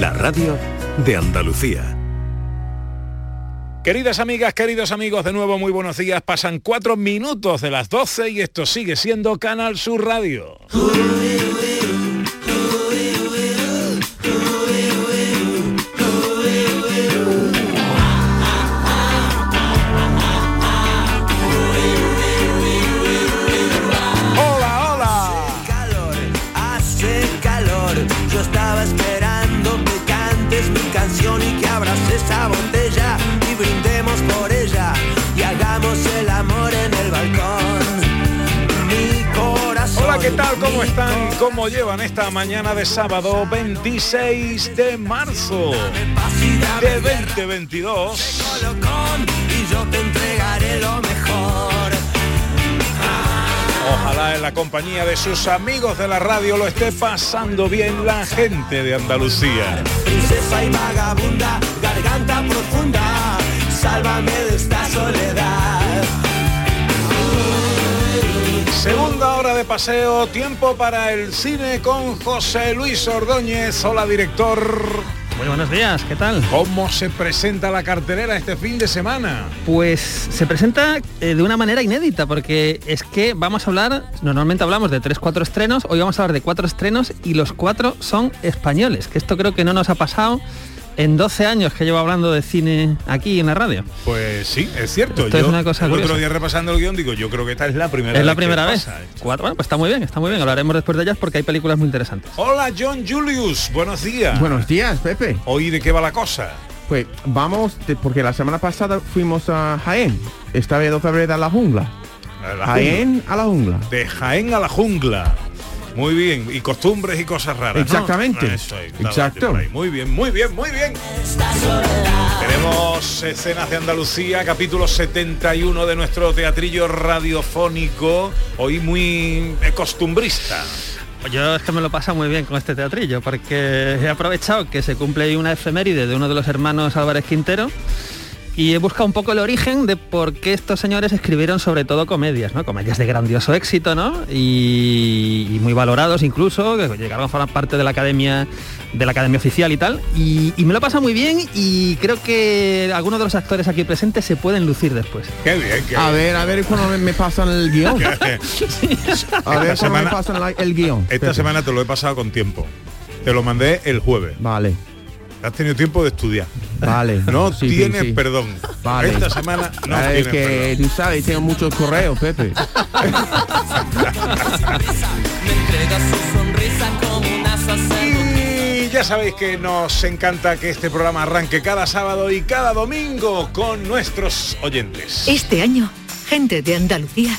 la radio de Andalucía. Queridas amigas, queridos amigos, de nuevo muy buenos días. Pasan cuatro minutos de las 12 y esto sigue siendo Canal Sur Radio. Tal? ¿Cómo están? ¿Cómo llevan esta mañana de sábado 26 de marzo de 2022? Colocón y yo te entregaré lo mejor. Ojalá en la compañía de sus amigos de la radio lo esté pasando bien la gente de Andalucía. Princesa y vagabunda, garganta profunda, sálvame de esta soledad. Segunda hora de paseo, tiempo para el cine con José Luis Ordóñez. Hola, director. Muy buenos días, ¿qué tal? ¿Cómo se presenta la cartelera este fin de semana? Pues se presenta eh, de una manera inédita porque es que vamos a hablar, normalmente hablamos de 3-4 estrenos, hoy vamos a hablar de cuatro estrenos y los cuatro son españoles, que esto creo que no nos ha pasado en 12 años que llevo hablando de cine aquí en la radio. Pues sí, es cierto. Esto es una cosa el otro curiosa. día repasando el guion digo, yo creo que esta es la primera es la vez que primera vez. pasa. Cuatro, bueno, pues está muy bien, está muy bien. Hablaremos después de ellas porque hay películas muy interesantes. Hola, John Julius. Buenos días. Buenos días, Pepe. ¿Hoy de qué va la cosa? Pues vamos, de- porque la semana pasada fuimos a Jaén. Esta vez otra vez a la jungla. A la Jaén a la jungla. De Jaén a la jungla. Muy bien. Y costumbres y cosas raras. ¿no? Exactamente. Eso, Exacto. Muy bien, muy bien, muy bien. Tenemos escenas de Andalucía, capítulo 71 de nuestro teatrillo radiofónico. Hoy muy costumbrista. Yo es que me lo pasa muy bien con este teatrillo porque he aprovechado que se cumple hoy una efeméride de uno de los hermanos Álvarez Quintero y he buscado un poco el origen de por qué estos señores escribieron sobre todo comedias, ¿no? Comedias de grandioso éxito, ¿no? Y, y muy valorados incluso, que llegaron a formar parte de la academia de la academia oficial y tal. Y, y me lo pasa muy bien y creo que algunos de los actores aquí presentes se pueden lucir después. Qué bien, qué A bien. ver, a ver cuando me, me pasan el guion. A ver Esta cuando me pasan la- el guion. Esta Pepe. semana te lo he pasado con tiempo. Te lo mandé el jueves. Vale, Has tenido tiempo de estudiar. vale. No Sí, tienes sí. perdón. Vale. Esta semana no Ah, tienes es que perdón. tú sabes, tengo muchos correos, Pepe. Y ya sabéis que nos encanta que este programa arranque cada sábado y cada domingo con nuestros oyentes. Este año, Gente de Andalucía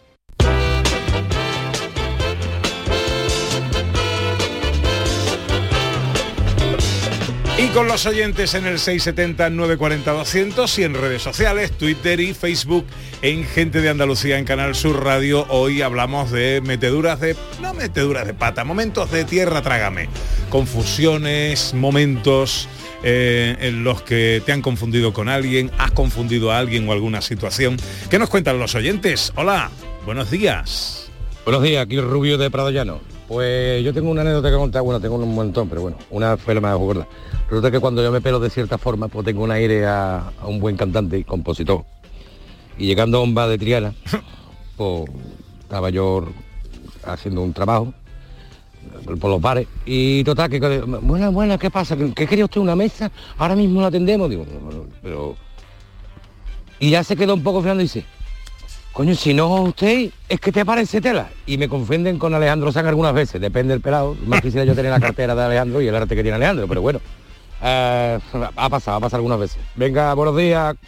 Con los oyentes en el 670-940-200 y en redes sociales, Twitter y Facebook en Gente de Andalucía en Canal Sur Radio. Hoy hablamos de meteduras de... no meteduras de pata, momentos de tierra trágame. Confusiones, momentos eh, en los que te han confundido con alguien, has confundido a alguien o alguna situación. ¿Qué nos cuentan los oyentes? Hola, buenos días. Buenos días, aquí Rubio de Prado Llano. Pues yo tengo una anécdota que contar, bueno, tengo un montón, pero bueno, una fue la más gorda. Resulta que cuando yo me pelo de cierta forma, pues tengo un aire a, a un buen cantante y compositor. Y llegando a un bar de Triana, pues estaba yo haciendo un trabajo por los bares y total que buena buena qué pasa ¿Qué, qué quería usted una mesa ahora mismo la atendemos digo "Bueno, pero y ya se quedó un poco frenando y dice Coño, si no usted, es que te parece tela. Y me confunden con Alejandro San algunas veces, depende del pelado. Más quisiera yo tener la cartera de Alejandro y el arte que tiene Alejandro, pero bueno. eh, ha pasado, ha pasado algunas veces. Venga, buenos días.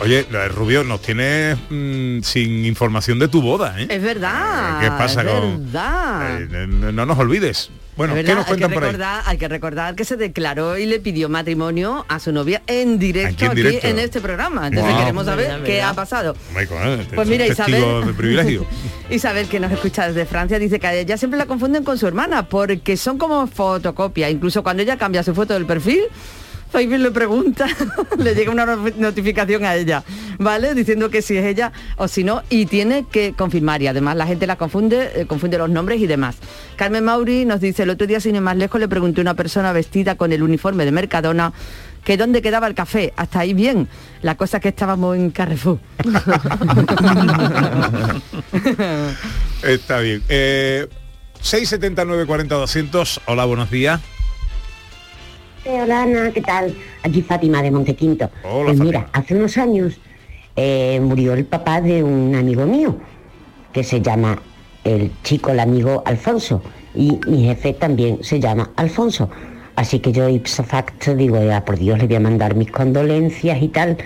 Oye, Rubio, nos tienes mm, sin información de tu boda, ¿eh? Es verdad. ¿Qué pasa es con- verdad. Eh, no nos olvides. Bueno, Es ¿qué verdad, nos cuentan hay por que ahí? recordar, Hay que recordar que se declaró y le pidió matrimonio a su novia en directo Aquí en aquí, directo. en este programa. Entonces Wow. queremos saber Verdad, qué verdad. ha pasado. Michael, Pues mira, Isabel. de privilegio. Isabel, que nos escucha desde Francia, dice que a ella siempre la confunden con su hermana porque son como fotocopia. Incluso cuando ella cambia su foto del perfil, Facebook le pregunta, le llega una no- notificación a ella, ¿vale? Diciendo que si es ella o si no, y tiene que confirmar. Y además la gente la confunde, eh, confunde los nombres y demás. Carmen Mauri nos dice, el otro día, sin ir más lejos, le pregunté a una persona vestida con el uniforme de Mercadona que dónde quedaba el café. Hasta ahí bien. La cosa es que estábamos en Carrefour. Está bien. Eh, 679 40 200. Hola, buenos días. Hola Ana, ¿qué tal? Aquí Fátima de Montequinto. Hola, pues Fátima. mira, hace unos años eh, murió el papá de un amigo mío, que se llama el chico, el amigo Alfonso, y mi jefe también se llama Alfonso. Así que yo ipso facto digo, ya por Dios le voy a mandar mis condolencias y tal.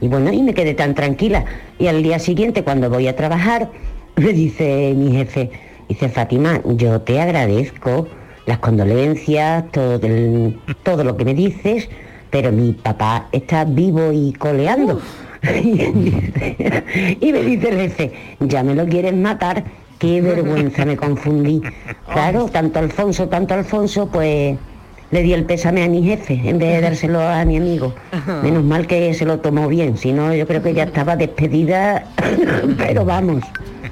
Y bueno, y me quedé tan tranquila. Y al día siguiente, cuando voy a trabajar, me dice mi jefe, dice Fátima, yo te agradezco las condolencias, todo, el- todo lo que me dices, pero mi papá está vivo y coleando. y me dice el jefe, ya me lo quieres matar, qué vergüenza, me confundí. Claro, tanto Alfonso, tanto Alfonso, pues le di el pésame a mi jefe en vez de dárselo a mi amigo. Menos mal que se lo tomó bien, si no yo creo que ya estaba despedida, pero vamos.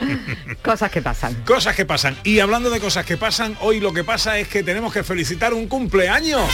Cosas que pasan. Cosas que pasan. Y hablando de cosas que pasan, hoy lo que pasa es que tenemos que felicitar un cumpleaños.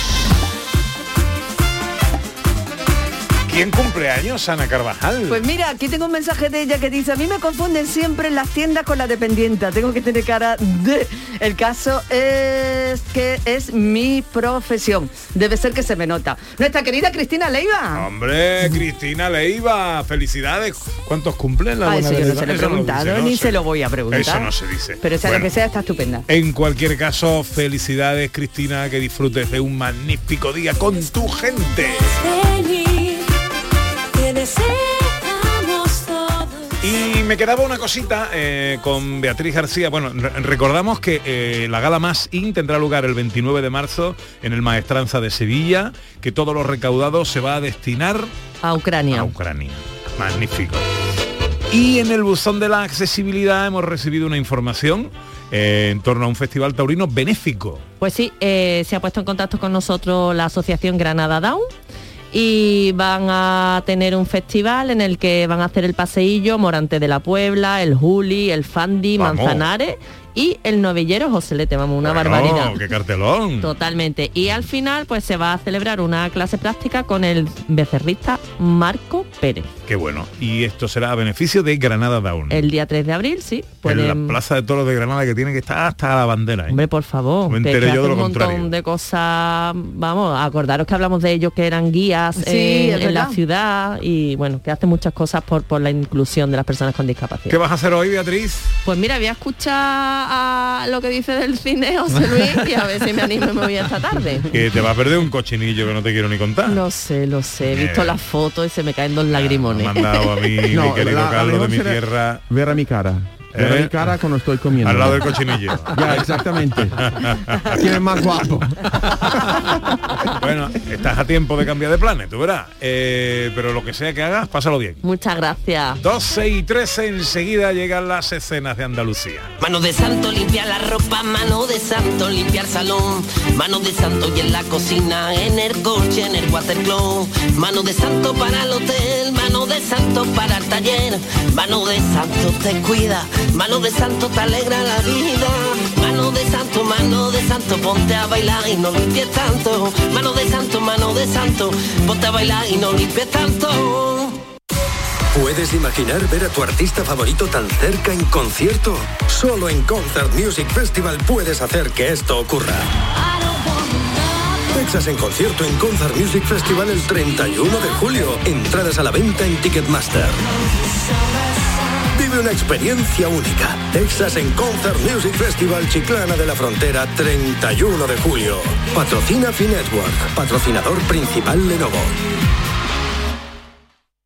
¿Quién cumpleaños, Ana Carvajal? Pues mira, aquí tengo un mensaje de ella que dice, a mí me confunden siempre en las tiendas con la dependienta, tengo que tener cara de... El caso es que es mi profesión, debe ser que se me nota. Nuestra querida Cristina Leiva. Hombre, Cristina Leiva, felicidades. ¿Cuántos cumplen la Ah, buena eso yo no se lo he no preguntado, ni se lo voy a preguntar. Eso no se dice. Pero sea Bueno, lo que sea, está estupenda. En cualquier caso, felicidades Cristina, que disfrutes de un magnífico día con tu gente. Me quedaba una cosita eh, con Beatriz García. Bueno, re- recordamos que eh, la gala más IN tendrá lugar el 29 de marzo en el Maestranza de Sevilla, que todo lo recaudado se va a destinar a Ucrania. A Ucrania. Magnífico. Y en el buzón de la accesibilidad hemos recibido una información eh, en torno a un festival taurino benéfico. Pues sí, se ha puesto en contacto con nosotros la Asociación Granada Down y van a tener un festival en el que van a hacer el paseillo Morante de la Puebla, el Juli, el Fandi, Vamos. Manzanares y el novillero Joselete, vamos, una Bueno, barbaridad. ¡Qué cartelón! Totalmente. Y al final pues se va a celebrar una clase práctica con el becerrista Marco Pérez. Qué bueno. Y esto será a beneficio de Granada Down. El día 3 de abril, sí. en la pueden- Plaza de Toros de Granada que tiene que estar hasta la bandera. ¿eh? Hombre, por favor. Me que- enteré que yo de hace lo un montón de cosas, vamos, acordaros que hablamos de ellos que eran guías Sí, eh, en la ciudad y bueno, que hacen muchas cosas por, por la inclusión de las personas con discapacidad. ¿Qué vas a hacer hoy, Beatriz? Pues mira, voy a escuchar a lo que dice del cine José Luis y a ver si me animo y me voy esta tarde. Que te va a perder un cochinillo que no te quiero ni contar. Lo sé, lo sé. He visto Eh. las fotos y se me caen dos lagrimones. Me han dado a mí, mi querido la- la Carlos de mi será tierra. Ver a mi cara. ¿Eh? mi cara cuando estoy comiendo. Al lado del cochinillo. Ya, exactamente. ¿Quién es más guapo? Bueno, estás a tiempo de cambiar de planes, tú verás. Eh, pero lo que sea que hagas, pásalo bien. Muchas gracias. 12 y 13 enseguida llegan las escenas de Andalucía. Mano de santo limpia la ropa, mano de santo limpiar salón, mano de santo y en la cocina, en el coche, en el watercloak, mano de santo para el hotel, mano de santo para el taller, mano de santo te cuida, mano de santo te alegra la vida, mano de santo, mano de santo, ponte a bailar y no limpies tanto, mano de santo, mano de santo, ponte a bailar y no limpies tanto. ¿Puedes imaginar ver a tu artista favorito tan cerca en concierto? Solo en Concert Music Festival puedes hacer que esto ocurra. Texas en concierto en Concert Music Festival el 31 de julio. Entradas a la venta en Ticketmaster. Vive una experiencia única. Texas en Concert Music Festival Chiclana de la Frontera, 31 de julio. Patrocina Finetwork, patrocinador principal Lenovo.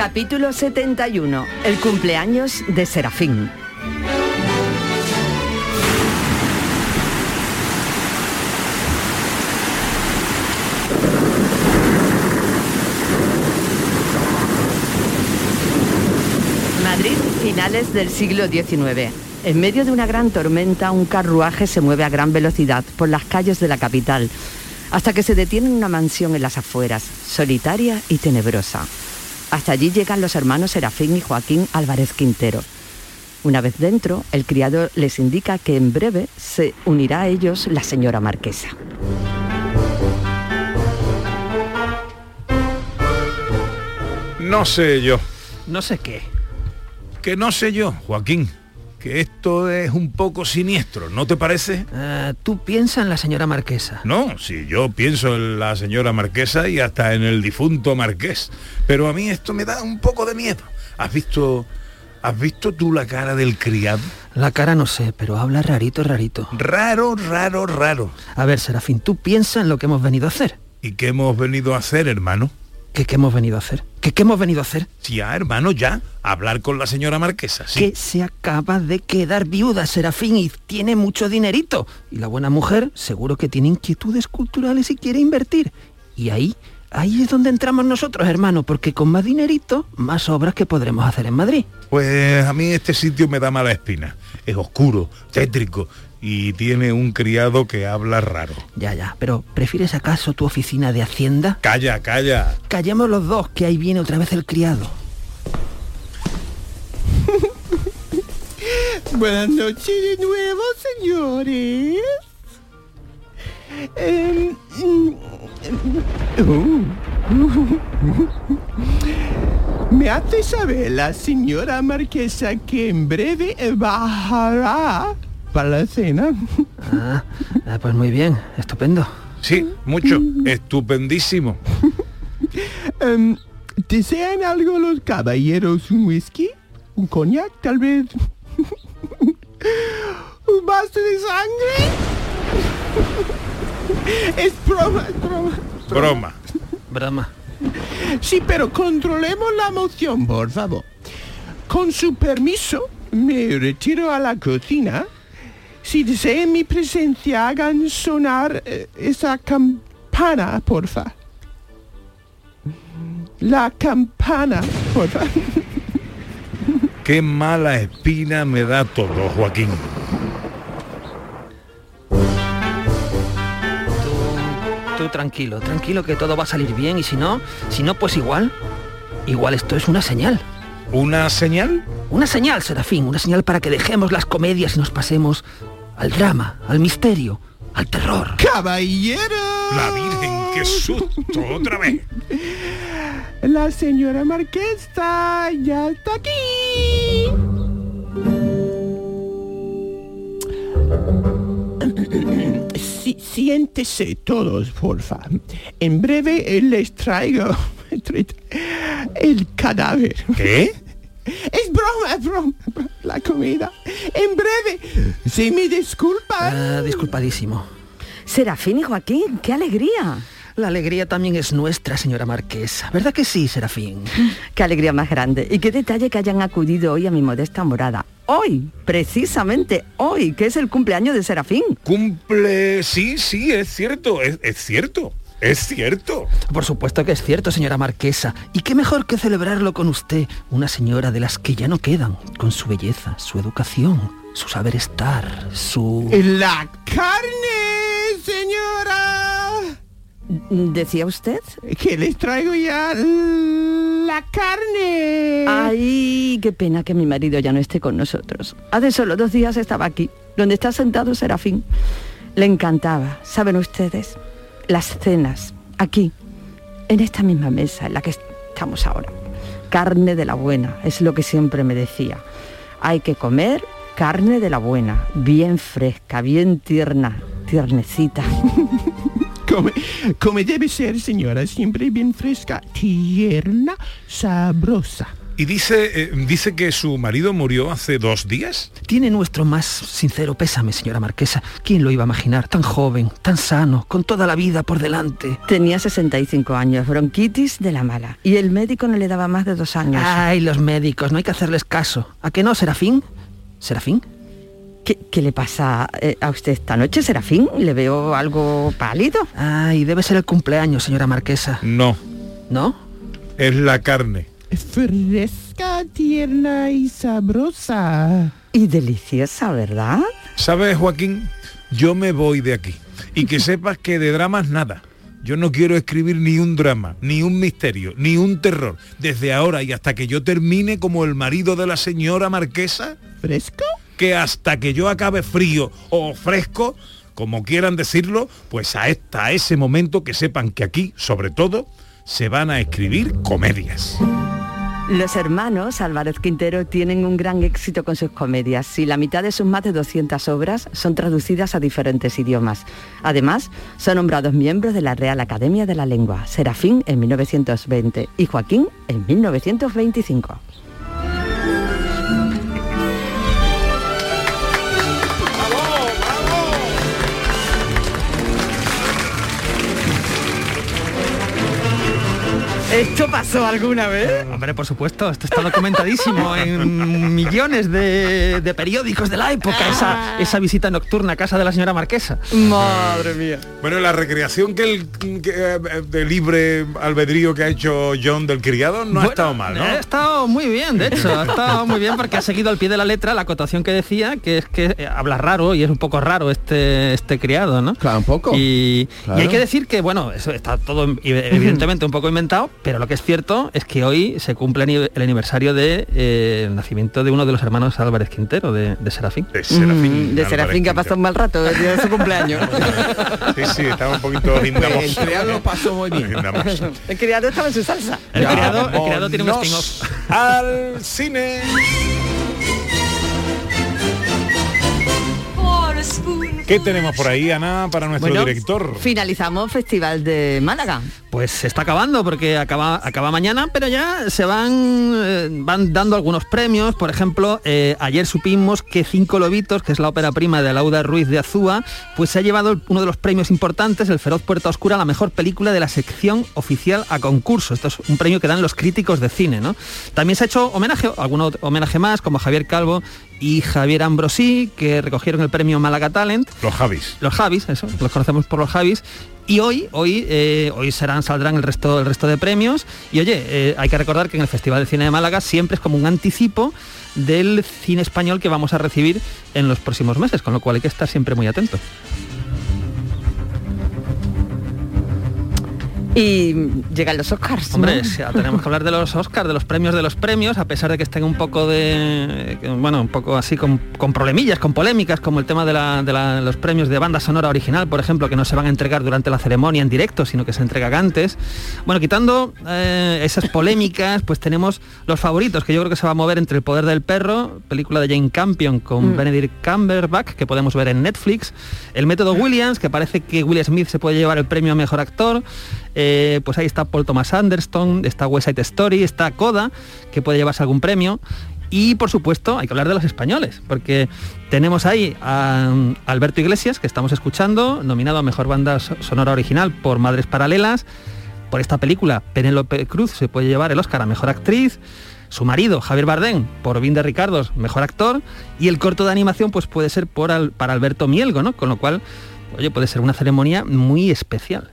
Capítulo 71, el cumpleaños de Serafín. Madrid, finales del siglo XIX. En medio de una gran tormenta, un carruaje se mueve a gran velocidad por las calles de la capital, hasta que se detiene en una mansión en las afueras, solitaria y tenebrosa. Hasta allí llegan los hermanos Serafín y Joaquín Álvarez Quintero. Una vez dentro, el criado les indica que en breve se unirá a ellos la señora marquesa. No sé yo. No sé qué. Que no sé yo, Joaquín. Que esto es un poco siniestro, ¿no te parece? Ah, Tú piensa en la señora marquesa. No, si yo pienso en la señora marquesa y hasta en el difunto marqués. Pero a mí esto me da un poco de miedo. ¿Has visto... ¿Has visto tú la cara del criado? La cara no sé, pero habla rarito, rarito. Raro, raro, raro. A ver, Serafín, tú piensa en lo que hemos venido a hacer. ¿Y qué hemos venido a hacer, hermano? ¿Qué, qué hemos venido a hacer? ¿Qué, qué hemos venido a hacer? Ya, hermano, ya. Hablar con la señora marquesa, sí. Que se acaba de quedar viuda, Serafín, y tiene mucho dinerito. Y la buena mujer seguro que tiene inquietudes culturales y quiere invertir. Y ahí, ahí es donde entramos nosotros, hermano, porque con más dinerito, más obras que podremos hacer en Madrid. Pues a mí este sitio me da mala espina. Es oscuro, tétrico y tiene un criado que habla raro. Ya, ya, pero ¿prefieres acaso tu oficina de Hacienda? Calla, calla. Callemos los dos, que ahí viene otra vez el criado. Buenas noches de nuevo, señores. Em, mm, uh. Me hace saber la señora marquesa que en breve bajará para la cena. Ah, ah, pues muy bien, estupendo. Sí, mucho. Estupendísimo. Em, ¿Desean algo los caballeros? ¿Un whisky? ¿Un coñac, tal vez? ¿Un vaso de sangre? es broma, es broma. Broma. Broma. Sí, pero controlemos la emoción, por favor. Con su permiso, me retiro a la cocina. Si desean mi presencia, hagan sonar eh, esa campana, porfa. La campana, porfa. Qué mala espina me da todo, Joaquín. Tú tranquilo, tranquilo que todo va a salir bien y si no, si no pues igual, igual esto es una señal. ¿Una señal? Una señal, Serafín, una señal para que dejemos las comedias y nos pasemos al drama, al misterio, al terror. ¡Caballero! La Virgen, qué susto, otra vez. La señora marquesa ya está aquí. Sí, siéntese todos, porfa. En breve eh, les traigo el cadáver. ¿Qué? Es broma, es broma. La comida. En breve. Si me disculpan. Ah, disculpadísimo. Serafín y Joaquín, qué alegría. La alegría también es nuestra, señora Marquesa. ¿Verdad que sí, Serafín? Qué alegría más grande. Y qué detalle que hayan acudido hoy a mi modesta morada. Hoy, precisamente hoy, que es el cumpleaños de Serafín. Cumple... Sí, sí, es cierto, es, es cierto. Es cierto. Por supuesto que es cierto, señora Marquesa. Y qué mejor que celebrarlo con usted, una señora de las que ya no quedan, con su belleza, su educación, su saber estar, su... La carne, señora. ¿Decía usted? Que les traigo ya la carne. Ay, qué pena que mi marido ya no esté con nosotros. Hace solo dos días estaba aquí, donde está sentado Serafín. Le encantaba, ¿saben ustedes? Las cenas, aquí, en esta misma mesa en la que estamos ahora. Carne de la buena, es lo que siempre me decía. Hay que comer carne de la buena, bien fresca, bien tierna, tiernecita. Come, come debe ser, señora, siempre bien fresca, tierna, sabrosa. Y dice, eh, dice que su marido murió hace dos días. Tiene nuestro más sincero pésame, señora Marquesa. ¿Quién lo iba a imaginar? Tan joven, tan sano, con toda la vida por delante. Tenía 65 años, bronquitis de la mala. Y el médico no le daba más de dos años. Ay, los médicos, no hay que hacerles caso. ¿A qué no, Serafín? ¿Serafín? ¿Qué, qué le pasa eh, a usted esta noche, Serafín? ¿Le veo algo pálido? Ay, debe ser el cumpleaños, señora Marquesa. No, ¿No? es la carne. Fresca, tierna y sabrosa. Y deliciosa, ¿verdad? ¿Sabes, Joaquín? Yo me voy de aquí. Y que sepas que de dramas nada. Yo no quiero escribir ni un drama, ni un misterio, ni un terror. Desde ahora y hasta que yo termine como el marido de la señora marquesa. ¿Fresco? Que hasta que yo acabe frío o fresco, como quieran decirlo, pues a esta, a ese momento que sepan que aquí, sobre todo, se van a escribir comedias. Los hermanos Álvarez Quintero tienen un gran éxito con sus comedias y la mitad de sus más de 200 obras son traducidas a diferentes idiomas. Además, son nombrados miembros de la Real Academia de la Lengua, Serafín en 1920 y Joaquín en 1925. ¿Esto pasó alguna vez? Hombre, por supuesto, esto está documentadísimo en millones de, de periódicos de la época, esa, esa visita nocturna a casa de la señora Marquesa. Madre mía. Bueno, la recreación que el que, eh, de libre albedrío que ha hecho John del criado no ha estado mal, ¿no? Ha estado muy bien, de hecho, ha estado muy bien porque ha seguido al pie de la letra la acotación que decía, que es que eh, habla raro y es un poco raro este, este criado, ¿no? Claro, un poco. Y, Claro. y hay que decir que, bueno, eso está todo evidentemente un poco inventado, pero lo que es cierto es que hoy se cumple el aniversario de eh, el nacimiento de uno de los hermanos Álvarez Quintero, de, de Serafín. De Serafín. Mm, de Serafín que ha pasado un mal rato el día de su cumpleaños. Sí, sí, estaba un poquito lindamoso. El criado lo pasó muy bien. El criado estaba en su salsa. El criado, el criado tiene un spin-off. al cine. ¿Qué tenemos por ahí, Ana, para nuestro Bueno, director? Finalizamos Festival de Málaga. Pues se está acabando porque acaba, acaba mañana, pero ya se van, eh, van dando algunos premios. Por ejemplo, eh, ayer supimos que Cinco Lobitos, que es la ópera prima de Lauda Ruiz de Azúa, pues se ha llevado uno de los premios importantes, el Feroz Puerta Oscura, la mejor película de la sección oficial a concurso. Esto es un premio que dan los críticos de cine, ¿no? También se ha hecho homenaje, algún otro homenaje más, como Javier Calvo y Javier Ambrosí, que recogieron el premio Málaga Talent. Los Javis. Los Javis, eso, los conocemos por los Javis. Y hoy, hoy, eh, hoy serán, saldrán el resto, el resto de premios. Y oye, eh, hay que recordar que en el Festival de Cine de Málaga siempre es como un anticipo del cine español que vamos a recibir en los próximos meses, con lo cual hay que estar siempre muy atentos. Y llegan los Oscars. ¿no? Hombre, ya tenemos que hablar de los Oscars, de los premios de los premios, a pesar de que estén un poco de, bueno, un poco así con, con problemillas, con polémicas, como el tema de, la- de la- los premios de banda sonora original, por ejemplo, que no se van a entregar durante la ceremonia en directo, sino que se entregan antes. Bueno, quitando eh, esas polémicas, pues tenemos los favoritos, que yo creo que se va a mover entre El Poder del Perro, película de Jane Campion con Mm. Benedict Cumberbatch, que podemos ver en Netflix, El Método Williams, que parece que Will Smith se puede llevar el premio a Mejor Actor, eh, pues ahí está Paul Thomas Anderson, está West Side Story, está Coda, que puede llevarse algún premio. Y por supuesto hay que hablar de los españoles, porque tenemos ahí a um, Alberto Iglesias, que estamos escuchando, nominado a Mejor Banda So- Sonora Original por Madres Paralelas. Por esta película, Penélope Cruz se puede llevar el Oscar a Mejor Actriz. Su marido, Javier Bardem, por Vin de Ricardos, Mejor Actor. Y el corto de animación pues puede ser por para Alberto Mielgo, ¿no? Con lo cual, oye, puede ser una ceremonia muy especial.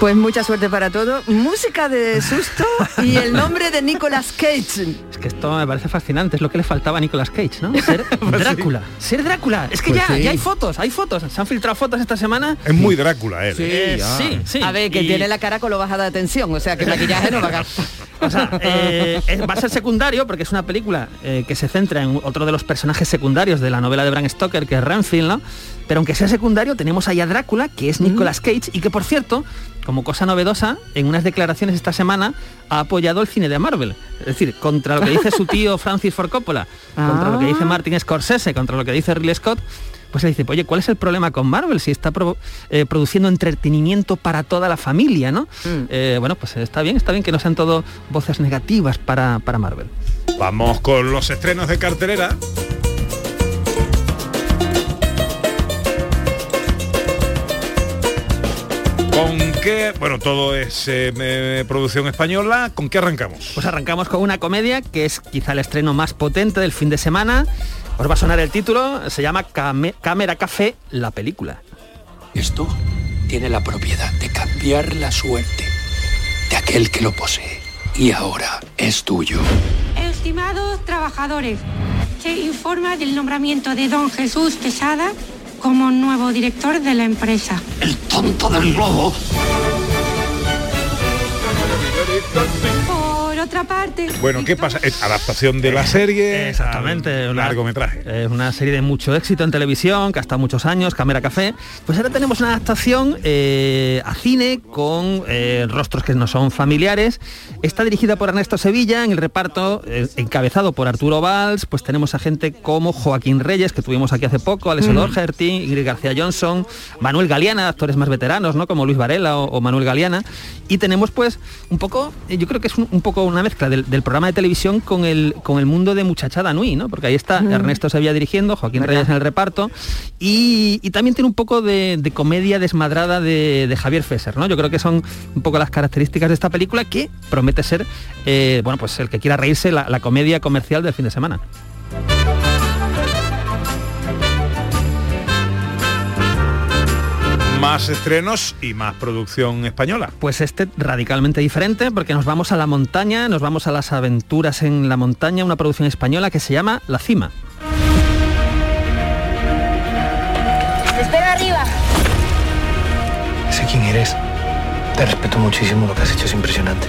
Pues mucha suerte para todo. Música de susto y el nombre de Nicolas Cage. Es que esto me parece fascinante, es lo que le faltaba a Nicolas Cage, ¿no? Ser Drácula. Ser Drácula. Es que Pues ya, sí. ya hay fotos, hay fotos. Se han filtrado fotos esta semana. Es muy Drácula él. Eh, sí, sí. A ver, que Y- tiene la cara con lo bajada de tensión, o sea que maquillaje no va a. O sea, eh, va a ser secundario porque es una película eh, que se centra en otro de los personajes secundarios de la novela de Bram Stoker, que es Renfield, ¿no? Pero aunque sea secundario, tenemos ahí a Drácula, que es Nicolas Cage, y que por cierto, como cosa novedosa, en unas declaraciones esta semana ha apoyado el cine de Marvel. Es decir, contra lo que dice su tío Francis Ford Coppola, contra lo que dice Martin Scorsese, contra lo que dice Ridley Scott, pues le dice, oye, ¿cuál es el problema con Marvel si está pro- eh, produciendo entretenimiento para toda la familia, ¿no? Eh, bueno, pues está bien, está bien que no sean todo voces negativas para, para Marvel. Vamos con los estrenos de cartelera. ¿Con qué? Bueno, todo es eh, eh, producción española. ¿Con qué arrancamos? Pues arrancamos con una comedia que es quizá el estreno más potente del fin de semana. Os va a sonar el título, se llama Came- Cámara Café, la película. Esto tiene la propiedad de cambiar la suerte de aquel que lo posee. Y ahora es tuyo. Estimados trabajadores, se informa del nombramiento de don Jesús Quesada como nuevo director de la empresa. ¡Tonto del globo! Por otra parte, Bueno, ¿qué pasa? Es adaptación de la serie. Exactamente, una- largometraje. Es una serie de mucho éxito en televisión, que ha estado muchos años, Cámara Café. Pues ahora tenemos una adaptación eh, a cine con eh, rostros que no son familiares. Está dirigida por Ernesto Sevilla, en el reparto eh, encabezado por Arturo Valls, pues tenemos a gente como Joaquín Reyes, que tuvimos aquí hace poco, Alessio Mm. Doherty, Ingrid García Johnson, Manuel Galeana, actores más veteranos, ¿no? Como Luis Varela o, o Manuel Galeana. Y tenemos pues un poco, eh, yo creo que es un, un poco una mezcla del, del programa de televisión con el, con el mundo de Muchachada Nui, ¿no? Porque ahí está Mm. Ernesto Sevilla dirigiendo, Joaquín ¿Verdad? Reyes en el reparto. Y, y también tiene un poco de, de comedia desmadrada de, de Javier Fesser, ¿no? Yo creo que son un poco las características de esta película que promete ser, eh, bueno, pues el que quiera reírse, la, la comedia comercial del fin de semana. Más estrenos y más producción española. Pues este radicalmente diferente porque nos vamos a la montaña, nos vamos a las aventuras en la montaña, una producción española que se llama La Cima. Te espero arriba. Sé quién eres. Te respeto muchísimo, lo que has hecho es impresionante.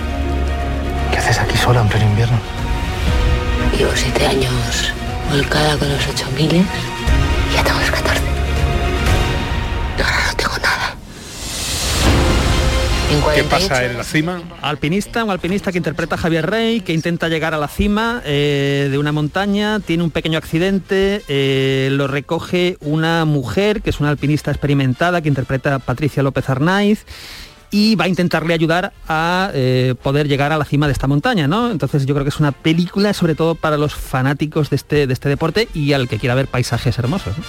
¿Qué haces aquí sola en pleno invierno? Llevo siete años volcada con los ocho miles y ya tengo los ¿Qué 48 pasa en la cima? Alpinista, un alpinista que interpreta a Javier Rey, que intenta llegar a la cima eh, de una montaña, tiene un pequeño accidente, eh, lo recoge una mujer, que es una alpinista experimentada, que interpreta a Patricia López Arnaiz, y va a intentarle ayudar a eh, poder llegar a la cima de esta montaña, ¿no? Entonces yo creo que es una película sobre todo para los fanáticos de este, de este deporte y al que quiera ver paisajes hermosos. ¿no?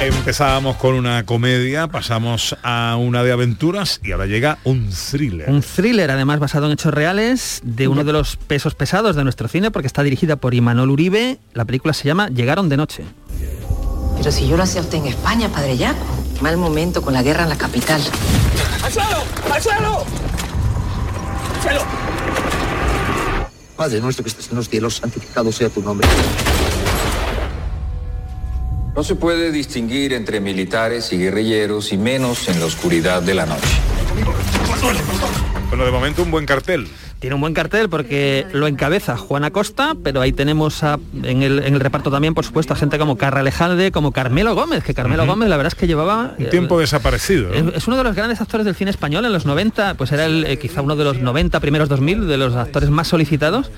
Empezábamos con una comedia, pasamos a una de aventuras y ahora llega un thriller. Un thriller además basado en hechos reales de uno de los pesos pesados de nuestro cine porque está dirigida por Imanol Uribe. La película se llama Llegaron de noche. Pero si yo lo hacía a usted en España, padre Jaco. Mal momento con la guerra en la capital. ¡Al suelo! ¡Al suelo! ¡Al suelo! Padre nuestro que estás en los cielos, santificado sea tu nombre. No se puede distinguir entre militares y guerrilleros y menos en la oscuridad de la noche. Bueno, de momento un buen cartel. Tiene un buen cartel porque lo encabeza Juan Acosta, pero ahí tenemos a- en, el, en el reparto también, por supuesto, a gente como Carra Alejandre, como Carmelo Gómez, que Carmelo. Gómez la verdad es que llevaba... Un tiempo desaparecido. ¿no? Es, es uno de los grandes actores del cine español en los 90, pues era el, eh, quizá uno de los 90 primeros 2000 de los actores más solicitados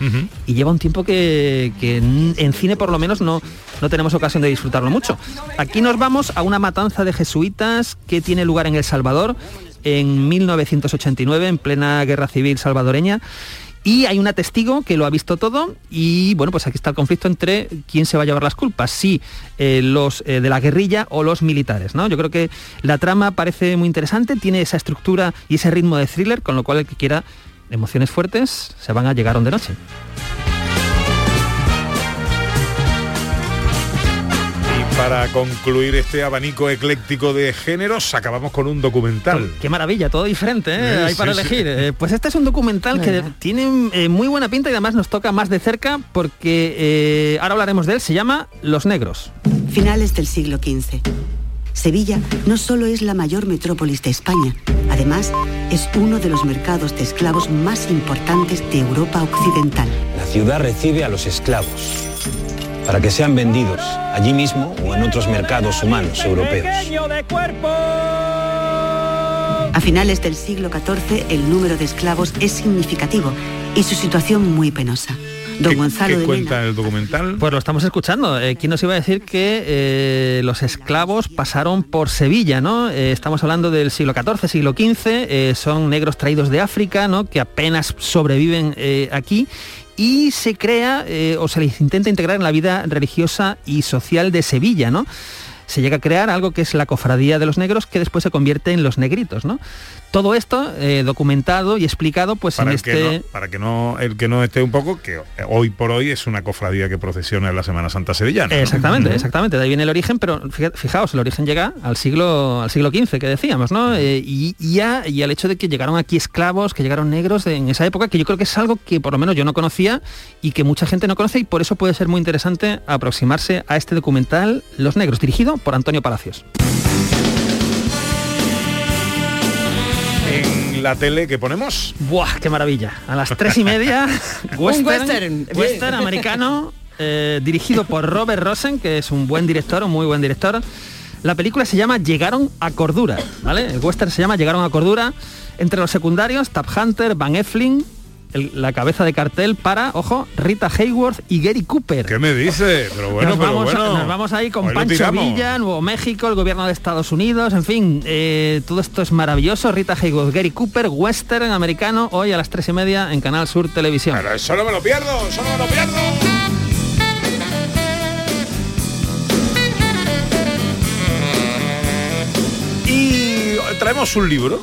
y lleva un tiempo que, que en, en cine por lo menos no, no tenemos ocasión de disfrutarlo mucho. Aquí nos vamos a una matanza de jesuitas que tiene lugar en El Salvador en 1989, en plena guerra civil salvadoreña. Y hay una testigo que lo ha visto todo y bueno, pues aquí está el conflicto entre quién se va a llevar las culpas, si eh, los eh, de la guerrilla o los militares. ¿no? Yo creo que la trama parece muy interesante, tiene esa estructura y ese ritmo de thriller, con lo cual el que quiera emociones fuertes se van a llegar de noche. Para concluir este abanico ecléctico de géneros, acabamos con un documental. Qué maravilla, todo diferente, ¿eh? Hay para sí, elegir. Eh, pues este es un documental que tiene eh, muy buena pinta y además nos toca más de cerca porque eh, ahora hablaremos de él, se llama Los Negros. Finales del siglo XV. Sevilla no solo es la mayor metrópolis de España, además es uno de los mercados de esclavos más importantes de Europa Occidental. La ciudad recibe a los esclavos para que sean vendidos allí mismo o en otros mercados humanos europeos. A finales del siglo XIV el número de esclavos es significativo y su situación muy penosa. Don Gonzalo ¿Qué de Mena cuenta el documental? Pues lo estamos escuchando. Eh, ¿Quién nos iba a decir que eh, los esclavos pasaron por Sevilla, ¿no? Eh, estamos hablando del siglo XIV, siglo XV, eh, son negros traídos de África, ¿no? Que apenas sobreviven eh, aquí y se crea eh, o se les intenta integrar en la vida religiosa y social de Sevilla, ¿no? Se llega a crear algo que es la cofradía de los negros que después se convierte en los negritos, ¿no? Todo esto eh, documentado y explicado pues Para, en este... que no, para que no el que no esté un poco, que hoy por hoy es una cofradía que procesiona en la Semana Santa Sevillana. ¿no? Exactamente, exactamente, de ahí viene el origen, pero fija- fijaos, el origen llega al siglo al siglo XV que decíamos, ¿no? Eh, y, y ya y al hecho de que llegaron aquí esclavos, que llegaron negros de- en esa época, que yo creo que es algo que por lo menos yo no conocía y que mucha gente no conoce y por eso puede ser muy interesante aproximarse a este documental Los Negros, dirigido por Antonio Palacios. La tele que ponemos. ¡Buah, qué maravilla! A las tres y media, western, western, americano, eh, dirigido por Robert Rosen, que es un buen director, un muy buen director. La película se llama Llegaron a Cordura, ¿vale? El western se llama Llegaron a Cordura. Entre los secundarios, Tab Hunter, Van Effling, el- la cabeza de cartel para, ojo, Rita Hayworth y Gary Cooper. ¿Qué me dice? Pero bueno, nos, pero vamos, bueno. nos vamos ahí con Pancho. Villa, Nuevo México, el gobierno de Estados Unidos, en fin, eh, todo esto es maravilloso. Rita Hayworth, Gary Cooper, western americano, hoy a las tres y media en Canal Sur Televisión. Pero eso no me lo pierdo, eso no me lo pierdo. Y traemos un libro,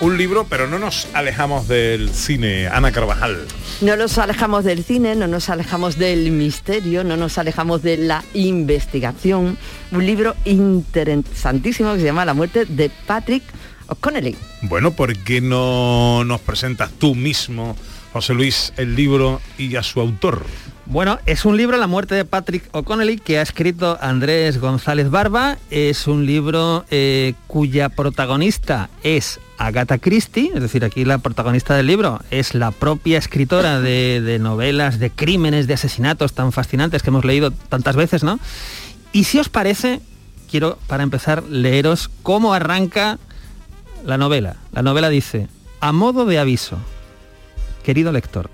un libro, pero no nos alejamos del cine. Ana Carvajal. No nos alejamos del cine, no nos alejamos del misterio, no nos alejamos de la investigación. Un libro interesantísimo que se llama La muerte de Patrick O'Connelly. Bueno, ¿por qué no nos presentas tú mismo, José Luis, el libro y a su autor? Bueno, es un libro, La muerte de Patrick O'Connelly, que ha escrito Andrés González Barba. Es un libro eh, cuya protagonista es Agatha Christie, es decir, aquí la protagonista del libro es la propia escritora de, de novelas, de crímenes, de asesinatos tan fascinantes que hemos leído tantas veces, ¿no? Y si os parece, quiero para empezar leeros cómo arranca la novela. La novela dice, a modo de aviso, querido lector,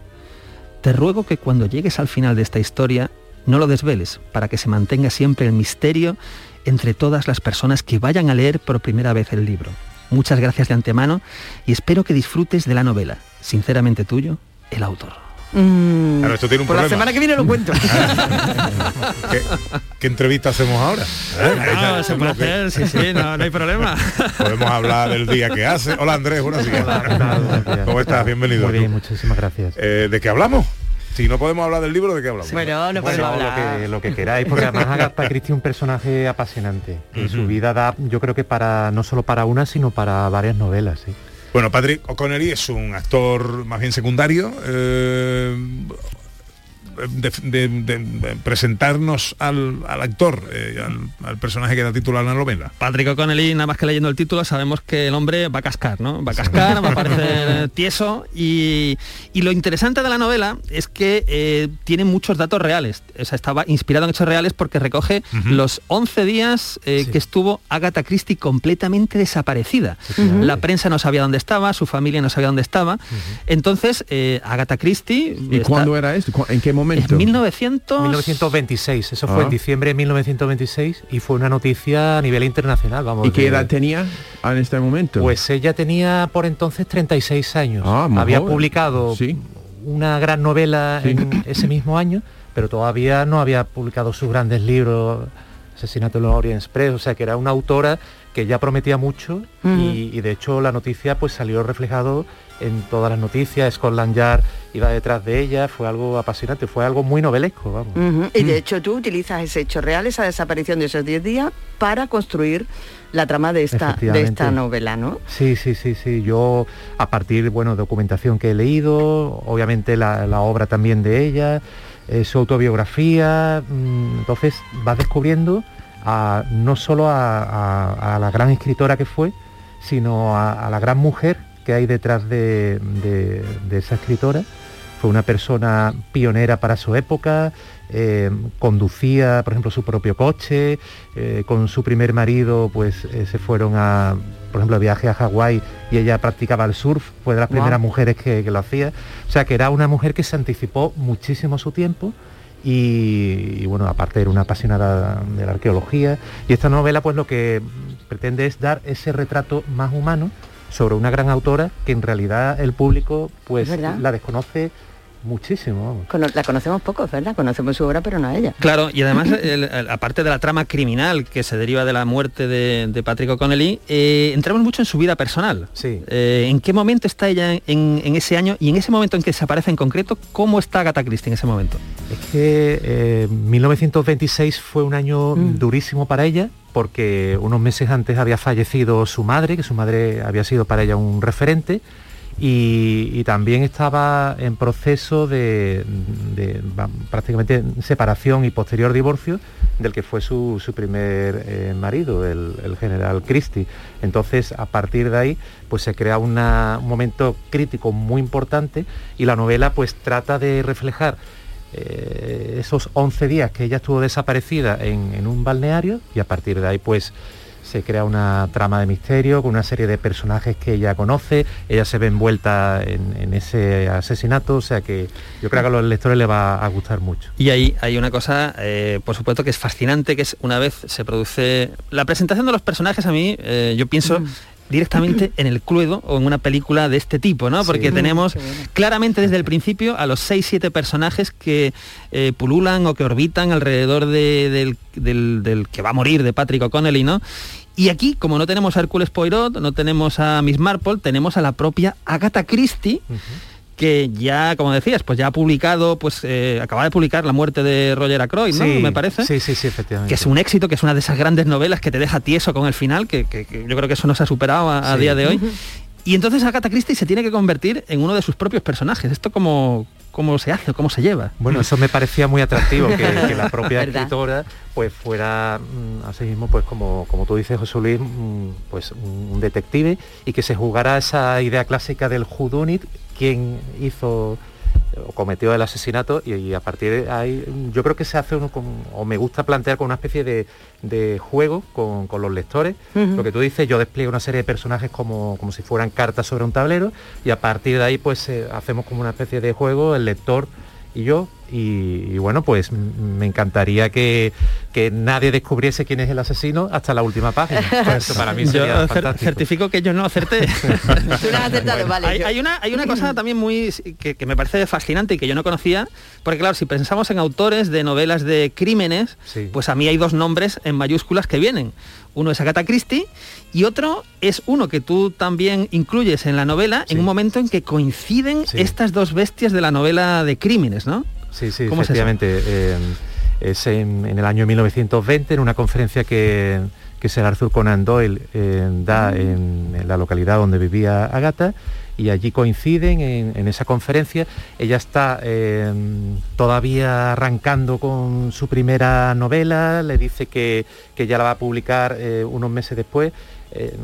te ruego que cuando llegues al final de esta historia no lo desveles para que se mantenga siempre el misterio entre todas las personas que vayan a leer por primera vez el libro. Muchas gracias de antemano y espero que disfrutes de la novela. Sinceramente tuyo, el autor. Mm, Claro, esto tiene un por la problema. semana que viene lo cuento. ¿Qué, qué entrevista hacemos ahora? ¿Eh? No, se puede hacer, sí, sí, no, no hay problema. Podemos hablar del día que hace. Hola Andrés, buenos días. ¿Cómo estás? Bienvenido. Muy bien, muchísimas gracias. Eh, ¿De qué hablamos? Si no podemos hablar del libro, ¿de qué hablamos? Bueno, no Bueno, podemos lo hablar. que, lo que queráis, porque además Agatha Christie es un personaje apasionante. Y su vida da, yo creo que para no solo para una, sino para varias novelas. ¿sí? Bueno, Patrick O'Connelly es un actor más bien secundario. eh, de, de- de- de presentarnos al, al actor, eh, al, al personaje que da título a la novela? Patrick O'Connelly, nada más que leyendo el título, sabemos que el hombre va a cascar, ¿no? Va a cascar, va a parecer tieso y, y lo interesante de la novela es que eh, tiene muchos datos reales. O sea, estaba inspirado en hechos reales porque recoge los 11 días eh, que estuvo Agatha Christie completamente desaparecida. La prensa no sabía dónde estaba, su familia no sabía dónde estaba. Entonces, eh, Agatha Christie... ¿Y está- cuándo era esto? ¿Cu- ¿En qué momento? En 1900... 1926, eso fue Ah. en diciembre de 1926 y fue una noticia a nivel internacional, vamos. ¿Y qué de- edad tenía en este momento? Pues ella tenía por entonces 36 años. Ah, había joven. publicado Sí. una gran novela Sí. en ese mismo año, pero todavía no había publicado sus grandes libros, Asesinato en los Orient Express, o sea que era una autora que ya prometía mucho y, y de hecho la noticia pues salió reflejado en todas las noticias, Scotland Yard iba detrás de ella, fue algo apasionante, fue algo muy novelesco, vamos. Y de hecho tú utilizas ese hecho real, esa desaparición de esos 10 días, para construir la trama de esta, de esta novela, ¿no? Sí, sí, sí, sí. Yo a partir, bueno, de documentación que he leído, obviamente la, la obra también de ella, eh, su autobiografía, mm, entonces vas descubriendo a- no solo a, a- a la gran escritora que fue, sino a, a la gran mujer que hay detrás de, de- de esa escritora. Fue una persona pionera para su época, eh, conducía, por ejemplo, su propio coche, eh, con su primer marido, pues eh, se fueron a, por ejemplo, a viaje a Hawái y ella practicaba el surf, fue de las primeras mujeres que, que lo hacía. O sea, que era una mujer que se anticipó muchísimo a su tiempo y, y, bueno, aparte era una apasionada de la arqueología. Y esta novela, pues lo que pretende es dar ese retrato más humano sobre una gran autora que en realidad el público pues la desconoce muchísimo. vamos. La conocemos poco, ¿verdad? Conocemos su obra, pero no a ella. Claro, y además, el- el- aparte de la trama criminal que se deriva de la muerte de, de Patrick O'Connelly, eh, entramos mucho en su vida personal. Sí. Eh, ¿En qué momento está ella en, en ese año y en ese momento en que se aparece en concreto, cómo está Agatha Christie en ese momento? Es que eh, 1926 fue un año Mm. durísimo para ella porque unos meses antes había fallecido su madre, que su madre había sido para ella un referente, y, también estaba en proceso de, prácticamente separación y posterior divorcio del que fue su, su primer eh, marido, el, general Christie. Entonces, a partir de ahí, pues se crea un momento crítico muy importante y la novela pues trata de reflejar eh, esos 11 días que ella estuvo desaparecida en un balneario y a partir de ahí pues se crea una trama de misterio con una serie de personajes que ella conoce, ella se ve envuelta en, en ese asesinato, o sea que yo creo que a los lectores les va a gustar mucho. Y ahí hay una cosa, eh, por supuesto, que es fascinante, que es una vez se produce... La presentación de los personajes a mí, eh, yo pienso... directamente en el Cluedo o en una película de este tipo, ¿no? Porque Sí. tenemos bueno. claramente desde el principio a los 6-7 personajes que eh, pululan o que orbitan alrededor de- del, del- del que va a morir de Patrick O'Connelly, ¿no? Y aquí, como no tenemos a Hércules Poirot, no tenemos a Miss Marple, tenemos a la propia Agatha Christie, que ya, como decías, pues ya ha publicado, pues eh, acaba de publicar La muerte de Roger Ackroyd, ¿no? Sí, Me parece. Sí, sí, sí, efectivamente. Que es un éxito, que es una de esas grandes novelas que te deja tieso con el final, que, que- que yo creo que eso no se ha superado a, a día de hoy. Y entonces Agatha Christie se tiene que convertir en uno de sus propios personajes. ¿Esto cómo, cómo se hace o cómo se lleva? Bueno, eso me parecía muy atractivo, que, que la propia ¿Verdad? escritora pues fuera mm, así mismo, pues como, como tú dices, José Luis, mm, pues un, detective y que se jugara esa idea clásica del whodunit, quien hizo cometió el asesinato y, y a partir de ahí yo creo que se hace uno con, o me gusta plantear con una especie de, de juego con, con los lectores. Lo que tú dices, yo despliego una serie de personajes como, como si fueran cartas sobre un tablero y a partir de ahí pues eh, hacemos como una especie de juego, el lector y yo. Y, y bueno, pues me encantaría que, que nadie descubriese quién es el asesino hasta la última página. Eso para mí Yo sería cer- fantástico. certifico que yo no acerté. Tú no has acertado, vale. hay, yo- hay una, hay una cosa también muy que, que me parece fascinante y que yo no conocía, porque claro, si pensamos en autores de novelas de crímenes, Sí. pues a mí hay dos nombres en mayúsculas que vienen. Uno es Agatha Christie y otro es uno que tú también incluyes en la novela en un momento en que coinciden estas dos bestias de la novela de crímenes, ¿no? Sí, sí, ¿Cómo es efectivamente. eh, es en, en el año 1920, en una conferencia que, que Sir Arthur Conan Doyle eh, da en, en la localidad donde vivía Agatha, y allí coinciden en, en esa conferencia. Ella está eh, todavía arrancando con su primera novela, le dice que, que ya la va a publicar unos meses después. Eh,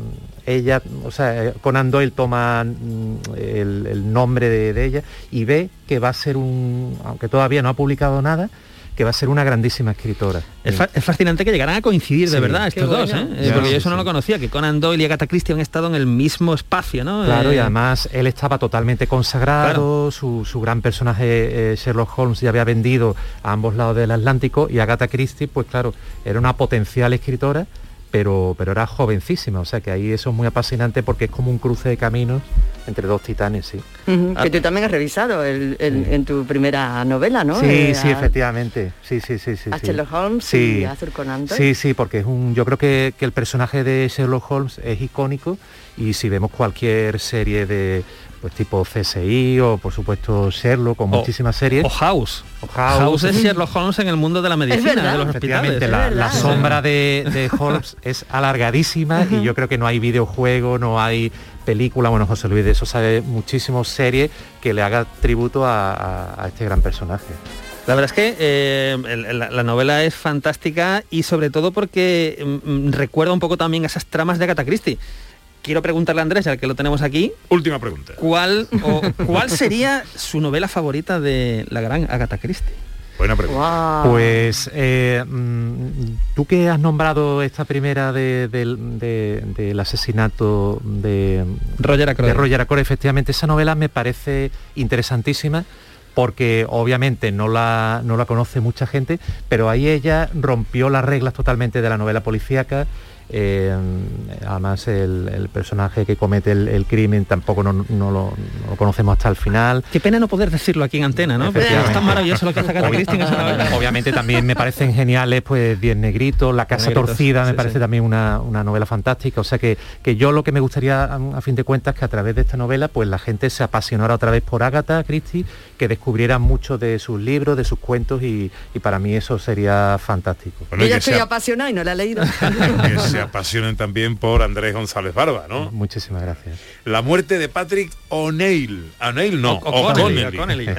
ella, o sea, Conan Doyle toma mm, el, el nombre de, de ella y ve que va a ser un, aunque todavía no ha publicado nada, que va a ser una grandísima escritora. Es, fa- es fascinante que llegaran a coincidir de verdad estos dos. ¿eh? Eh, porque yo sí, eso no sí. lo conocía, que Conan Doyle y Agatha Christie han estado en el mismo espacio, ¿no? Claro, y Eh, además él estaba totalmente consagrado, su, su gran personaje eh, Sherlock Holmes ya había vendido a ambos lados del Atlántico y Agatha Christie, pues claro, era una potencial escritora, pero, pero era jovencísima, o sea que ahí eso es muy apasionante porque es como un cruce de caminos entre dos titanes, sí. Ujú, que tú también has revisado el- el- en tu primera novela, ¿no? Sí, Eh, sí, a- efectivamente. Sí, sí, sí, sí. a. Sherlock Holmes Sí. y Arthur Conan Doyle. Sí, sí, porque es un. Yo creo que, que el personaje de Sherlock Holmes es icónico y si vemos cualquier serie de pues tipo CSI o por supuesto Sherlock o, muchísimas series. O House. O House es Sherlock Holmes en el mundo de la medicina, de los hospitales. La, la sombra de, de Holmes es alargadísima y yo creo que no hay videojuego, no hay película, bueno, José Luis de eso sabe muchísimos series que le haga tributo a, a- a este gran personaje. La verdad es que eh, la, la novela es fantástica y sobre todo porque mm, mm, recuerda un poco también a esas tramas de Agatha Christie. Quiero preguntarle a Andrés, ya que lo tenemos aquí, Última pregunta. ¿cuál, o, ¿cuál sería su novela favorita de la gran Agatha Christie? Buena pregunta. Pues eh, mm, tú que has nombrado esta primera de- del- de- del asesinato de Roger Ackroyd. de Roger efectivamente esa novela me parece interesantísima porque obviamente no la, no la conoce mucha gente, pero ahí ella rompió las reglas totalmente de la novela policíaca. Eh, además el, el personaje que comete el, el crimen tampoco no, no lo, no lo conocemos hasta el final. Qué pena no poder decirlo aquí en antena, ¿no? Porque es tan maravilloso lo que hace novela. Obviamente también me parecen geniales pues Diez Negritos, La Casa Negritos, Torcida me parece sí. también una, una novela fantástica. O sea que, que yo lo que me gustaría a, a fin de cuentas que a través de esta novela pues la gente se apasionara otra vez por Agatha Christie, que descubriera mucho de sus libros, de sus cuentos y, y para mí eso sería fantástico. Bueno, Yo ya estoy sea- apasionada y no la he leído. apasionen también por Andrés González Barba, ¿no? Muchísimas gracias. La muerte de Patrick O'Neill. O'Neill no, O'Connelly, eh, O'Neill. Eh,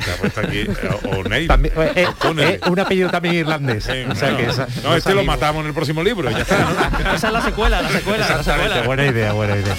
eh, eh, un apellido también irlandés. Sí, O sea bueno. que esa- no, nos este lo salimos. matamos en el próximo libro, ya está. ¿no? Esa es la secuela, la secuela, la secuela. buena idea, buena idea.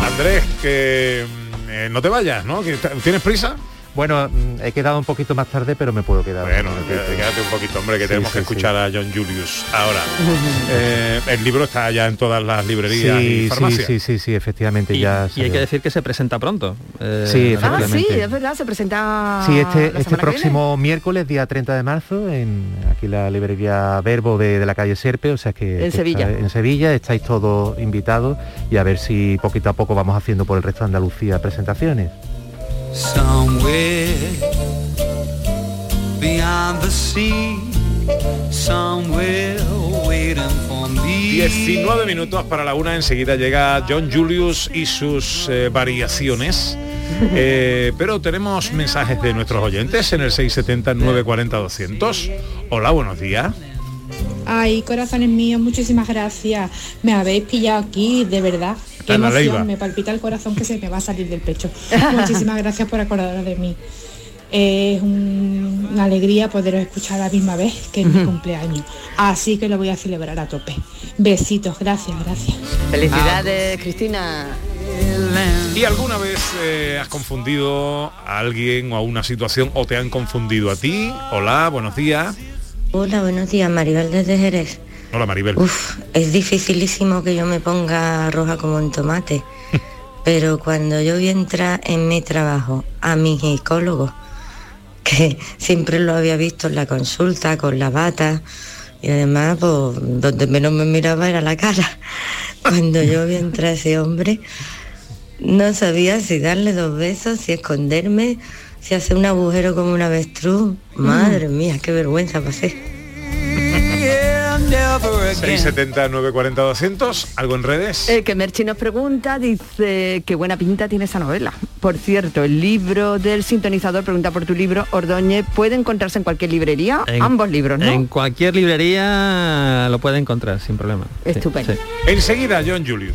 Andrés, que mm, eh, no te vayas, ¿no? ¿Tienes prisa? Bueno, mm, he quedado un poquito más tarde, pero me puedo quedar. Bueno, un quédate, un poquito, hombre, que Sí, tenemos sí, que sí. escuchar a John Julius ahora. Eh, el libro está ya en todas las librerías Sí, y sí, farmacias. sí, sí, sí, efectivamente Y, ya. y hay que decir que se presenta pronto. eh, Sí. Ah, sí, es verdad, se presenta Sí, la este, este semana que viene. próximo miércoles, día 30 de marzo, en aquí la librería Verbo de, de la calle Serpe, o sea que... En que Sevilla. está- en Sevilla, estáis todos invitados y a ver si poquito a poco vamos haciendo por el resto de Andalucía presentaciones. Somewhere beyond the sea, somewhere waiting for me. 19 minutos para la una, enseguida llega John Julius y sus eh, variaciones. Eh, pero tenemos mensajes de nuestros oyentes en el 670-940-200. Hola, buenos días. Ay, corazones míos, muchísimas gracias. Me habéis pillado aquí, de verdad. Qué Leiva. emoción, me palpita el corazón que se me va a salir del pecho. Muchísimas gracias por acordaros de mí. Es un- una alegría poderos escuchar a la misma vez que es mi cumpleaños. Así que lo voy a celebrar a tope. Besitos, gracias, gracias. Felicidades, Cristina. ¿Y alguna vez eh, has confundido a alguien o a una situación o te han confundido a ti? Hola, buenos días. Hola, buenos días, Maribel desde Jerez. Hola, Maribel. Uf, es dificilísimo que yo me ponga roja como un tomate, pero cuando yo vi entrar en mi trabajo a mi ginecólogo, que siempre lo había visto en la consulta con la bata, y además, pues, donde menos me miraba era la cara. Cuando yo vi entrar a ese hombre, no sabía si darle dos besos, si esconderme, si hacer un agujero como un avestruz. Madre mía, qué vergüenza pasé. 670-940-200, ¿algo en redes? Eh, que Merchi nos pregunta, dice, qué buena pinta tiene esa novela. Por cierto, el libro del sintonizador pregunta por tu libro, Ordóñez, ¿puede encontrarse en cualquier librería? En- Ambos libros, ¿no? En cualquier librería lo puede encontrar sin problema. Sí, Estupendo. sí. Enseguida, John Julius.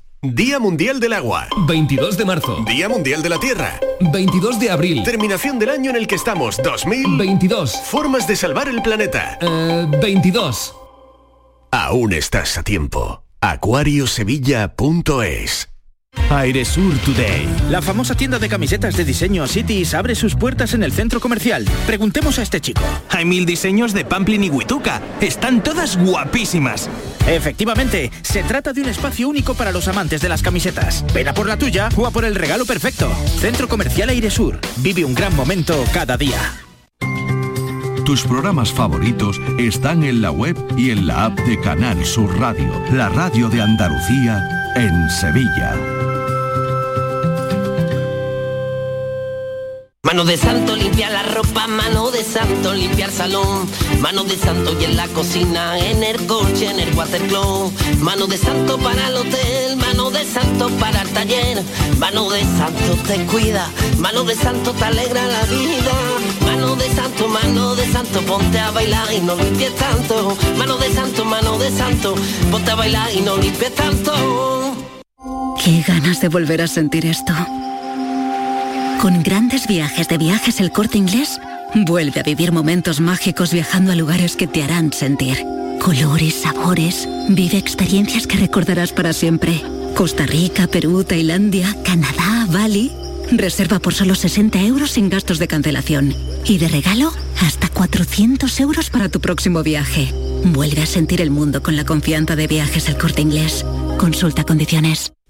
Día Mundial del Agua. 22 de marzo. Día Mundial de la Tierra. 22 de abril. Terminación del año en el que estamos. 2022. Formas de salvar el planeta. 22. Aún estás a tiempo. Acuariosevilla.es Airesur Today. La famosa tienda de camisetas de diseño Cities abre sus puertas en el centro comercial. Preguntemos a este chico. Hay mil diseños de Pamplin y Huituca. Están todas guapísimas. Efectivamente, se trata de un espacio único para los amantes de las camisetas. Ven a por la tuya o a por el regalo perfecto. Centro Comercial Airesur. Vive un gran momento cada día. Tus programas favoritos están en la web y en la app de Canal Sur Radio, la radio de Andalucía en Sevilla. Mano de santo limpia la ropa, mano de santo limpiar salón, mano de santo y en la cocina, en el coche, en el watercloak, mano de santo para el hotel, mano de santo para el taller, mano de santo te cuida, mano de santo te alegra la vida, mano de santo, mano de santo, ponte a bailar y no limpies tanto, mano de santo, mano de santo, ponte a bailar y no limpies tanto. Qué ganas de volver a sentir esto. Con grandes viajes de viajes el corte inglés, vuelve a vivir momentos mágicos viajando a lugares que te harán sentir. Colores, sabores, vive experiencias que recordarás para siempre. Costa Rica, Perú, Tailandia, Canadá, Bali. Reserva por solo 60 euros sin gastos de cancelación. Y de regalo, hasta 400 euros para tu próximo viaje. Vuelve a sentir el mundo con la confianza de viajes el corte inglés. Consulta condiciones.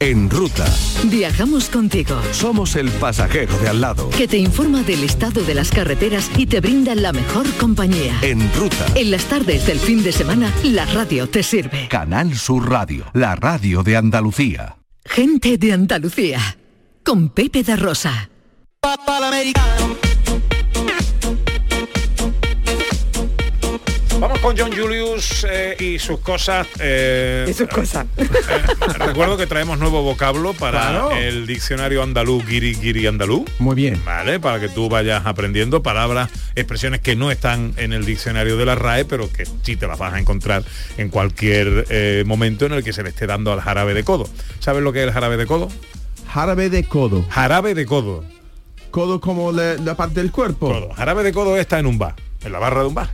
En ruta. Viajamos contigo. Somos el pasajero de al lado. Que te informa del estado de las carreteras y te brinda la mejor compañía. En ruta. En las tardes del fin de semana, la radio te sirve. Canal Sur Radio, la radio de Andalucía. Gente de Andalucía. Con Pepe da Rosa. Vamos con John Julius eh, y sus cosas. eh, Y sus cosas. Recuerdo que traemos nuevo vocablo para Claro. el diccionario andaluz, guiri guiri andaluz. Muy bien. Vale, para que tú vayas aprendiendo palabras, expresiones que no están en el diccionario de la RAE, pero que sí te las vas a encontrar en cualquier eh, momento en el que se le esté dando al jarabe de codo. ¿Sabes lo que es el jarabe de codo? Jarabe de codo. Jarabe de codo. Codo como la, la parte del cuerpo. Codo. Jarabe de codo está en un bar, en la barra de un bar.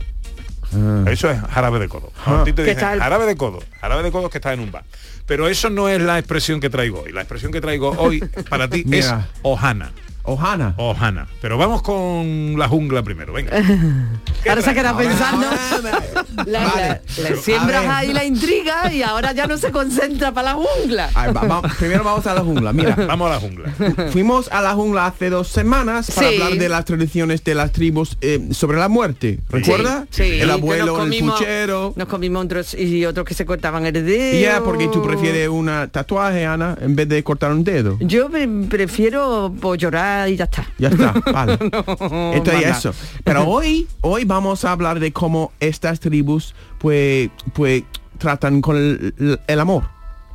Ah. Eso es jarabe de codo. Cuando a ti te dicen, el- jarabe de codo. Jarabe de codo es que está en un bar. Pero eso no es la expresión que traigo hoy. La expresión que traigo hoy para ti es Mira. ojana. Ojana. Ojana. Pero vamos con la jungla primero, venga. Ahora se queda pensando. La- Vale. la- le siembras ahí la intriga y ahora ya no se concentra para la jungla. Ay, va- va- primero vamos a la jungla. Mira, Vamos a la jungla. fuimos a la jungla hace dos semanas para Sí. hablar de las tradiciones de las tribus eh, sobre la muerte. ¿Recuerda? Sí, El abuelo, el puchero. Nos comimos otros y otros que se cortaban el dedo. Ya, porque tú prefieres una tatuaje, Ana, en vez de cortar un dedo. Yo pre- prefiero pues, llorar y ya está. Ya está, vale. Entonces manda. eso. Pero hoy, hoy vamos a hablar de cómo estas tribus pues, pues tratan con el, el amor.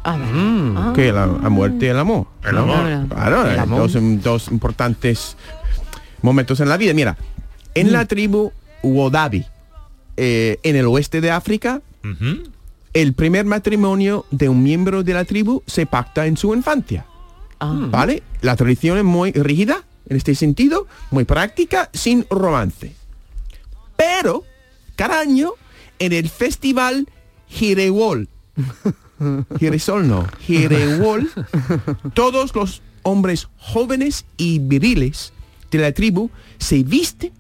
Ah, Mm. Que la, la muerte y el amor. El ¿no? amor. Claro, El eh, amor. Dos, dos importantes momentos en la vida. Mira, en la tribu Wodabi, eh, en el oeste de África, el primer matrimonio de un miembro de la tribu se pacta en su infancia. ¿Vale? La tradición es muy rígida en este sentido, muy práctica, sin romance. Pero, cada año, en el festival Girewol, Giresol no, Girewol, todos los hombres jóvenes y viriles de la tribu se visten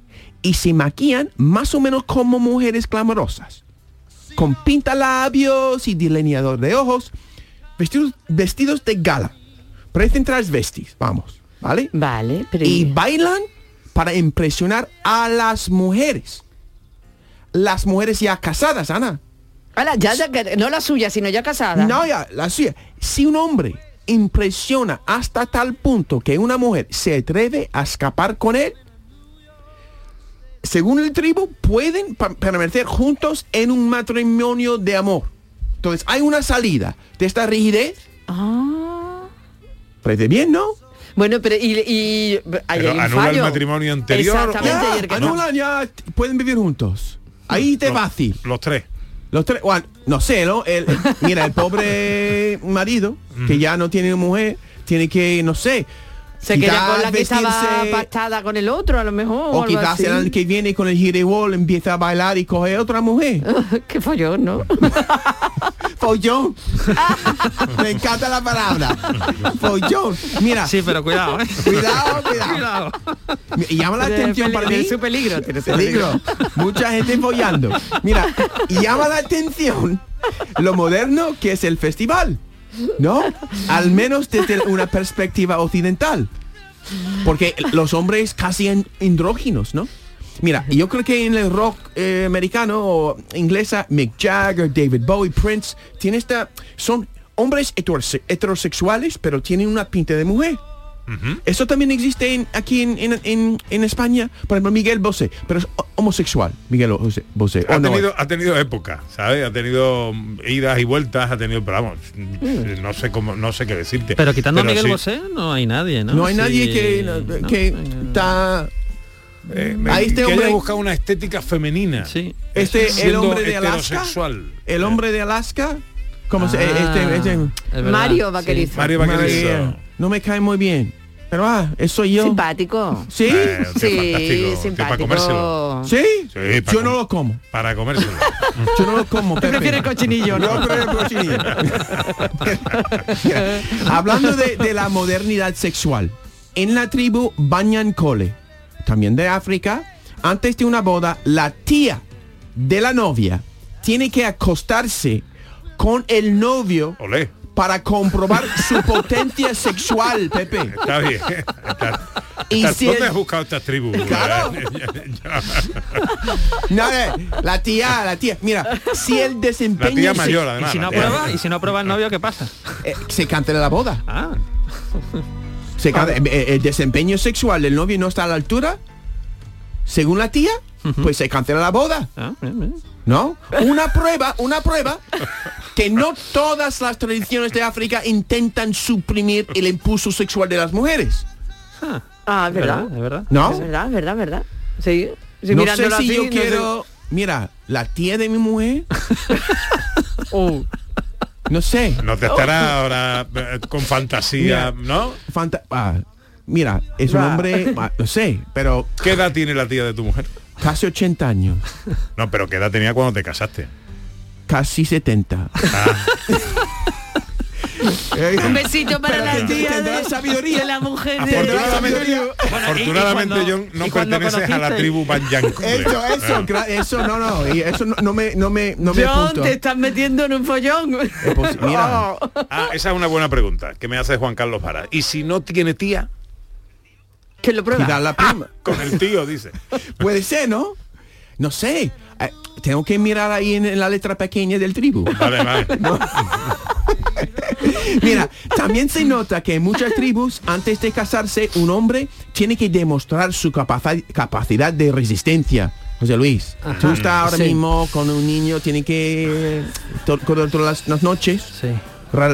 y se maquillan más o menos como mujeres clamorosas. Con pintalabios y delineador de ojos, vestidos, vestidos de gala. Parecen transvestis, vamos, ¿vale? Vale, pero... Y bailan para impresionar a las mujeres. Las mujeres ya casadas, Ana. Ala, ya, ya, que- no la suya, sino ya casada. No, ya, la suya. Si un hombre impresiona hasta tal punto que una mujer se atreve a escapar con él, según el tribu, pueden permanecer juntos en un matrimonio de amor. Entonces, hay una salida de esta rigidez. Ah. Parece bien, ¿no? Bueno, pero y, y Pero hay un anula el fallo. matrimonio anterior. Exactamente. Ya, el no. ya pueden vivir juntos. Ahí te Los- fácil. Los tres. Los tres, bueno, no sé, ¿no? El- el- mira, el pobre marido, que ya no tiene mujer, tiene que, no sé, Se queda con la que estaba pactada con el otro, a lo mejor. O quizás así. el año que viene con el girewall empieza a bailar y coge otra mujer. Qué follón, ¿no? Follón. Me encanta la palabra. Follón. Mira. Sí, pero cuidado, ¿eh? Cuidado, cuidado. Cuidado. Y llama la Tiene atención para tiene mí. su peligro, tiene su Peligro. Mucha gente follando. Mira, y llama la atención lo moderno que es el festival. ¿No? Al menos desde una perspectiva occidental. Porque los hombres casi andróginos, ¿no? Mira, yo creo que en el rock eh, americano o inglesa, Mick Jagger, David Bowie, Prince, tiene esta, son hombres heterose- heterosexuales, pero tienen una pinta de mujer. Eso también existe en- aquí en, en- en- en España. Por ejemplo, Miguel Bosé, pero es ho- homosexual. Miguel Bosé. Bosé, ¿o Ha no? tenido, ha tenido época, ¿sabes? Ha tenido idas y vueltas, ha tenido, pero vamos, no sé cómo, no sé qué decirte. Pero quitando a Miguel sí, Bosé, no hay nadie, ¿no? No hay Sí, nadie que, no, que está... eh, a este que haya hombre- buscado una estética femenina. Sí. Este, el Siendo hombre de Alaska. El hombre de Alaska. ¿Cómo se Ah, este, este- es verdad, Mario sí. Vaquerizo. Mario Vaquerizo. No me cae muy bien. Pero ah, eso yo. Simpático. ¿Sí? Eh, Sí, tío, para comérselo. simpático. ¿Sí? Sí, para yo no lo como. Para comérselo. Yo no lo como. Pepe. Prefiere el cochinillo, ¿no? Yo prefiero el cochinillo. Hablando de, de la modernidad sexual, en la tribu Banyan Kole, también de África, antes de una boda, la tía de la novia tiene que acostarse con el novio Olé. Para comprobar su potencia sexual, Pepe. Está bien. Está- Y está- si ¿Dónde el- has buscado estas tribus? Claro. No, eh, la tía, la tía. Mira, si el desempeño La tía se- mayor, ¿Y si no aprueba? ¿Y si no aprueba el novio, qué pasa? eh, se cancela la boda. Ah, Se ca- eh, el desempeño sexual del novio no está a la altura, según la tía, pues se cancela la boda. ah, bien, bien. ¿No? Una prueba, una prueba que no todas las tradiciones de África intentan suprimir el impulso sexual de las mujeres. Ah, es verdad. Es verdad. ¿No? Es verdad, es verdad, es verdad. Sí. sí, no sé si así, yo no sé- quiero... Mira, la tía de mi mujer, Oh. no sé. No te estará ahora eh, con fantasía, Mira. ¿no? Fanta- ah, mira, es un hombre, ah, no sé, pero ¿Qué edad tiene la tía de tu mujer? casi 80 años, No, pero ¿qué edad tenía cuando te casaste? Casi 70. Ah, Un besito para la tía de, sabiduría. de la mujer de... afortunadamente, Bueno, y- afortunadamente cuando- John, no perteneces a la tribu Banyankule. Eso, eso, Ah. eso, no, no, y eso no, no me, no me, no me John, apunto. te estás metiendo en un follón. Mira. Oh. Ah, esa es una buena pregunta que me hace Juan Carlos Vara. ¿Y si no tiene tía? Que lo prueba. Cuidar la prima. Con el tío, dice. Puede ser, ¿no? No sé. Eh, tengo que mirar ahí en, en la letra pequeña del tribu. Vale, vale. Mira, también se nota que en muchas tribus, antes de casarse, un hombre tiene que demostrar su capaci- capacidad de resistencia. José Luis, tú estás ahora Sí. mismo con un niño, tiene que to- to- todas las, las noches Sí.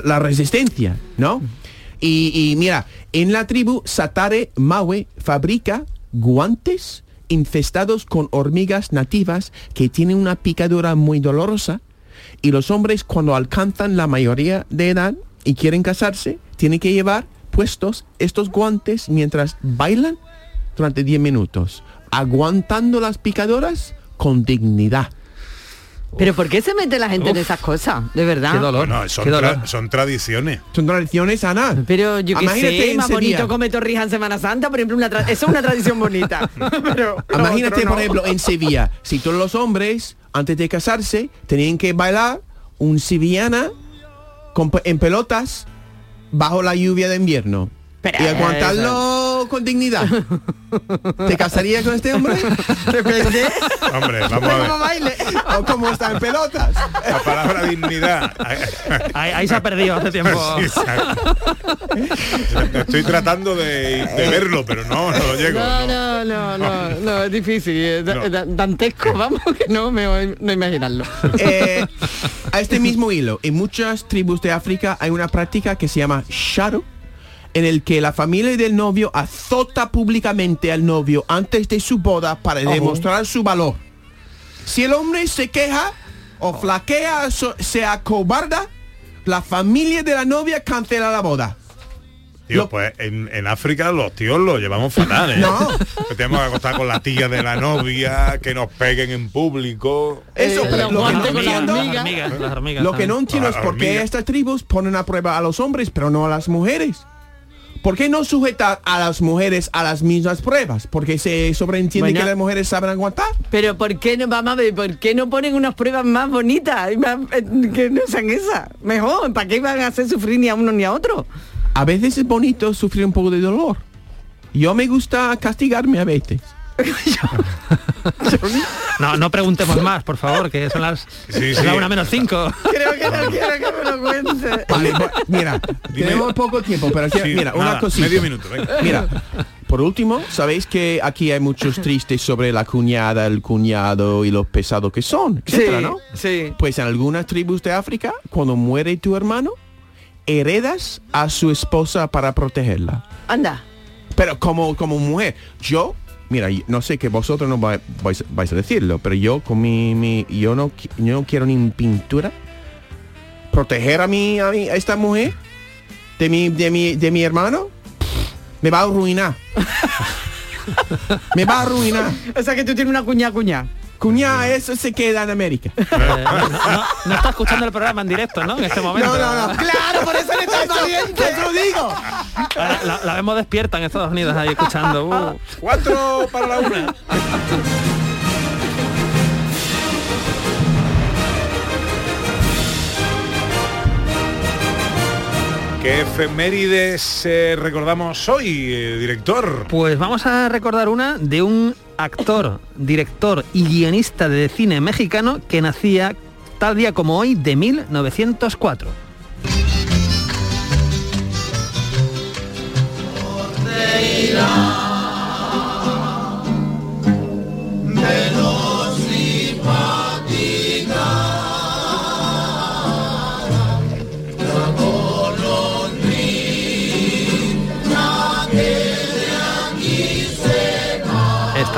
la resistencia, ¿no? Y, y mira, en la tribu Satare Mawe fabrica guantes infestados con hormigas nativas que tienen una picadura muy dolorosa y los hombres cuando alcanzan la mayoría de edad y quieren casarse tienen que llevar puestos estos guantes mientras bailan durante 10 minutos, aguantando las picaduras con dignidad. Pero ¿por qué se mete la gente en esas cosas? De verdad. Bueno, son, tra- son tradiciones. Son tradiciones, Ana. Pero yo qué Imagínate sé, en más Sevilla. bonito comer torrijas en Semana Santa, por ejemplo, una eso es una tradición bonita. Pero Imagínate, no. por ejemplo, en Sevilla, si todos los hombres, antes de casarse, tenían que bailar un sevillana en pelotas bajo la lluvia de invierno. y aguantarlo con dignidad. ¿Te casarías con este hombre? Depende. Hombre, vamos a ver. ¿Cómo baile? ¿O cómo está en pelotas? La palabra dignidad. Ahí, ahí se ha perdido hace tiempo. Sí. Estoy tratando de, de verlo, pero no, no llego. No, no. no, no, no, no, es difícil. da- No. da- dantesco, vamos, que no me voy no imaginarlo. Eh, a este mismo hilo, en muchas tribus de África hay una práctica que se llama shadow, en el que la familia del novio azota públicamente al novio antes de su boda para demostrar su valor. Si el hombre se queja o flaquea, so- se acobarda, la familia de la novia cancela la boda. Tío, pues en, en África los tíos lo llevamos fatal, ¿eh? No. Que tenemos que acostar con la tía de la novia, que nos peguen en público. Eso, Eh, pero los lo que no las entiendo, hormigas. hormigas, las hormigas lo que no entiendo es por qué estas tribus ponen a prueba a los hombres, pero no a las mujeres. ¿Por qué no sujetar a las mujeres a las mismas pruebas? Porque se sobreentiende Bueno. que las mujeres saben aguantar. Pero ¿por qué no, vamos a ver, por qué no ponen unas pruebas más bonitas y más, eh, que no sean esas? Mejor, ¿para qué van a hacer sufrir ni a uno ni a otro? A veces es bonito sufrir un poco de dolor. Yo me gusta castigarme a veces. No, no preguntemos más, por favor, que son las Sí, es sí. la una menos cinco. Creo que no quiero que me lo cuente. Vale, mira, tenemos poco tiempo, pero Sí, mira, nada, una cosita. medio minuto, venga. Mira, por último, sabéis que aquí hay muchos tristes sobre la cuñada, el cuñado y lo pesado que son, etcétera, Sí, ¿no? sí. Pues en algunas tribus de África, cuando muere tu hermano, heredas a su esposa para protegerla. Anda. Pero como, como mujer, yo, mira, no sé que vosotros no vai- vais, vais a decirlo, pero yo con mi, mi- yo no, yo no quiero ni pintura proteger a mi, a mi, a esta mujer de mi, de mi, de mi hermano, me va a arruinar. me va a arruinar. O sea que tú tienes una cuña cuña. Cuñada, eso se queda en América. Eh, no, no- no está escuchando el programa en directo, ¿no? En este momento. No, no, no. Claro, por eso le estás valiente. Te lo digo. Ahora La, la vemos despierta en Estados Unidos ahí escuchando. uh. Cuatro para la una. ¿Qué efemérides eh, recordamos hoy, eh, director? Pues vamos a recordar una de un actor, director y guionista de cine mexicano que nacía tal día como hoy de 1904.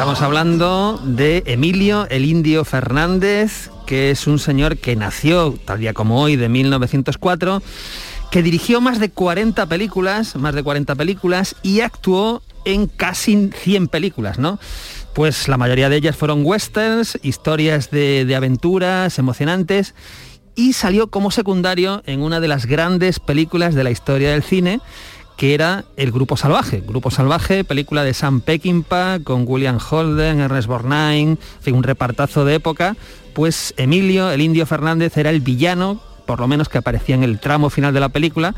Estamos hablando de Emilio el Indio Fernández, que es un señor que nació tal día como hoy de 1904, que dirigió más de 40 películas, más de 40 películas y actuó en casi 100 películas, ¿no? Pues la mayoría de ellas fueron westerns, historias de, de aventuras emocionantes y salió como secundario en una de las grandes películas de la historia del cine, que era El Grupo Salvaje. Grupo Salvaje, película de Sam Peckinpah con William Holden, Ernest Borgnine, en un repartazo de época. Pues Emilio, el Indio Fernández, era el villano por lo menos que aparecía en el tramo final de la película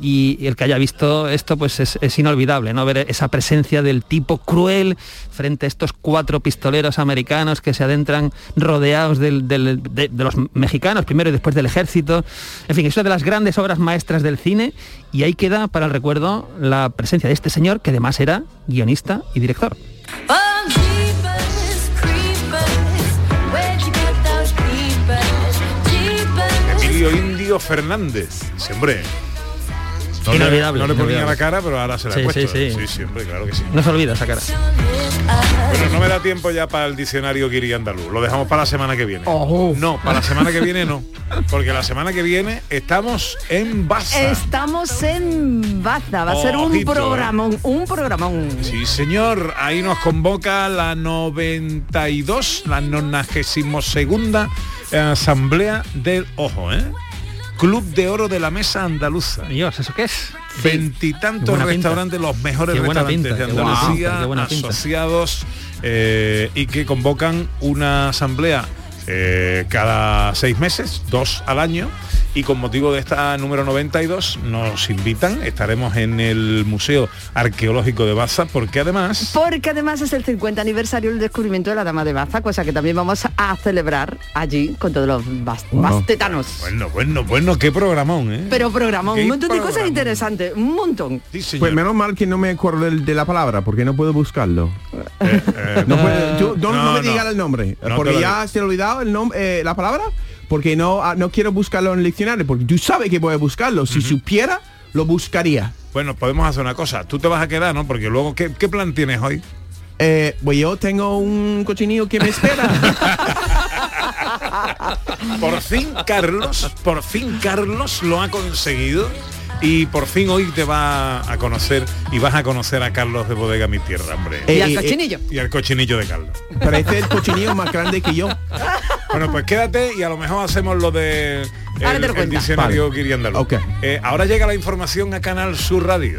y el que haya visto esto pues es, inolvidable, ¿no? Ver esa presencia del tipo cruel frente a estos cuatro pistoleros americanos que se adentran rodeados de, de los mexicanos primero y después del ejército. En fin, es una de las grandes obras maestras del cine y ahí queda para el recuerdo la presencia de este señor que además era guionista y director. Emilio Indio Fernández. Sí, hombre. No Inolvidable, Le, no le ponía inolvidable. la cara, pero ahora se la Sí, he puesto. sí, sí. sí, sí, hombre, claro que sí. No se olvida esa cara. Bueno, no me da tiempo ya para el diccionario guiri andaluz. Lo dejamos para la semana que viene. No, para la semana que viene no. Porque la semana que viene estamos en Baza. Estamos en Baza, va a ser un eh. programón, un programón. Sí, señor. Ahí nos convoca la 92, la 92 Asamblea del Ojo, ¿eh? Club de Oro de la Mesa Andaluza. Dios, ¿eso qué es? Veintitantos pinta. restaurantes, los mejores restaurantes pinta, de Andalucía, asociados eh, y que convocan una asamblea eh, cada seis meses, dos al año. Y con motivo de esta número 92 nos invitan, estaremos en el Museo Arqueológico de Baza, porque además Porque además es el 50 aniversario del descubrimiento de la Dama de Baza, cosa que también vamos a celebrar allí con todos los bas- bastetanos. Bueno, bueno, bueno, qué programón, ¿eh? Pero programón, un montón de cosas interesantes, un montón. Pues menos mal que no me acuerdo de, la palabra, porque no puedo buscarlo. eh, no, puedo- yo- no, no, no me no. digas el nombre, porque lo ya se ha el nombre, eh, la palabra, porque no, ah, no quiero buscarlo en el diccionario, porque tú sabes que voy a buscarlo. Si supiera, lo buscaría. Bueno, podemos hacer una cosa. Tú te vas a quedar, ¿no? Porque luego, ¿qué, qué plan tienes hoy? Eh, pues yo tengo un cochinillo que me espera. Por fin Carlos, por fin Carlos lo ha conseguido y por fin hoy te va a conocer y vas a conocer a Carlos de Bodega Mi Tierra, hombre. Y al Eh, eh, cochinillo. Y al cochinillo de Carlos. Parece el cochinillo más grande que yo. Bueno, pues quédate y a lo mejor hacemos lo de el, diccionario Vale. Andaluz. Eh, ahora llega la información a Canal Sur Radio.